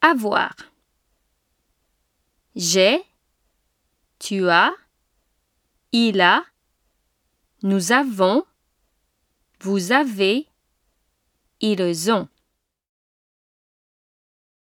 Avoir. J'ai, tu as, il a, nous avons, vous avez, ils ont.